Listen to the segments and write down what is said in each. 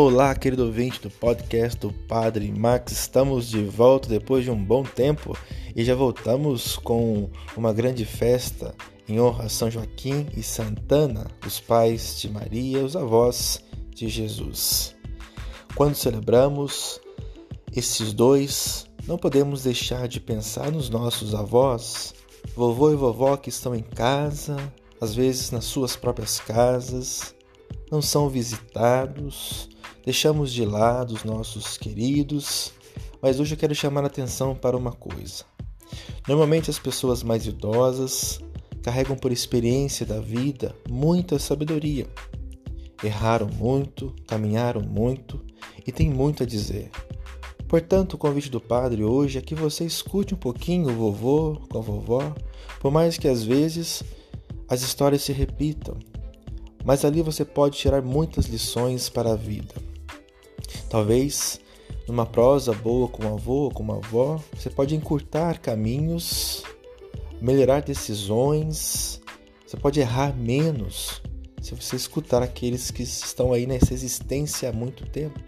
Olá, querido ouvinte do podcast do Padre Max. Estamos de volta depois de um bom tempo e já voltamos com uma grande festa em honra a São Joaquim e Santana, os pais de Maria, os avós de Jesus. Quando celebramos esses dois, não podemos deixar de pensar nos nossos avós, vovô e vovó que estão em casa, às vezes nas suas próprias casas, não são visitados, deixamos de lado os nossos queridos, mas hoje eu quero chamar a atenção para uma coisa. Normalmente as pessoas mais idosas carregam por experiência da vida muita sabedoria. Erraram muito, caminharam muito e têm muito a dizer. Portanto, o convite do padre hoje é que você escute um pouquinho o vovô com a vovó, por mais que às vezes as histórias se repitam, mas ali você pode tirar muitas lições para a vida. Talvez numa prosa boa com o avô ou com uma avó, você pode encurtar caminhos, melhorar decisões, você pode errar menos se você escutar aqueles que estão aí nessa existência há muito tempo,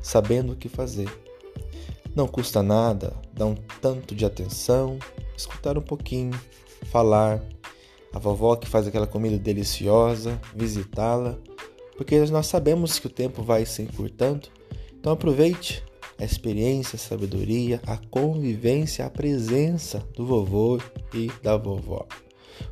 sabendo o que fazer. Não custa nada dar um tanto de atenção, escutar um pouquinho, falar, a vovó que faz aquela comida deliciosa, visitá-la, porque nós sabemos que o tempo vai se encurtando. Então aproveite a experiência, a sabedoria, a convivência, a presença do vovô e da vovó.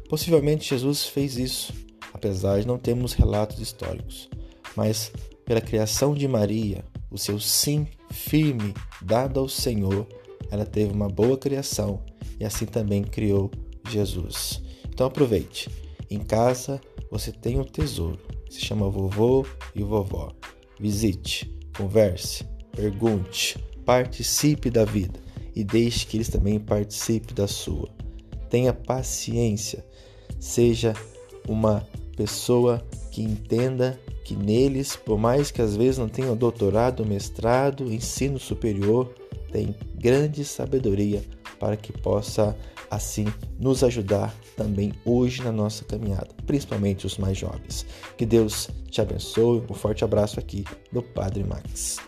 Possivelmente Jesus fez isso, apesar de não termos relatos históricos, mas pela criação de Maria, o seu sim firme dado ao Senhor, ela teve uma boa criação e assim também criou Jesus. Então aproveite. Em casa você tem um tesouro. Se chama vovô e vovó. Visite, converse, pergunte, participe da vida e deixe que eles também participem da sua. Tenha paciência. Seja uma pessoa que entenda que neles, por mais que às vezes não tenham doutorado, mestrado, ensino superior, tem grande sabedoria para que possa assim nos ajudar também hoje na nossa caminhada, principalmente os mais jovens. Que Deus te abençoe. Um forte abraço aqui do Padre Max.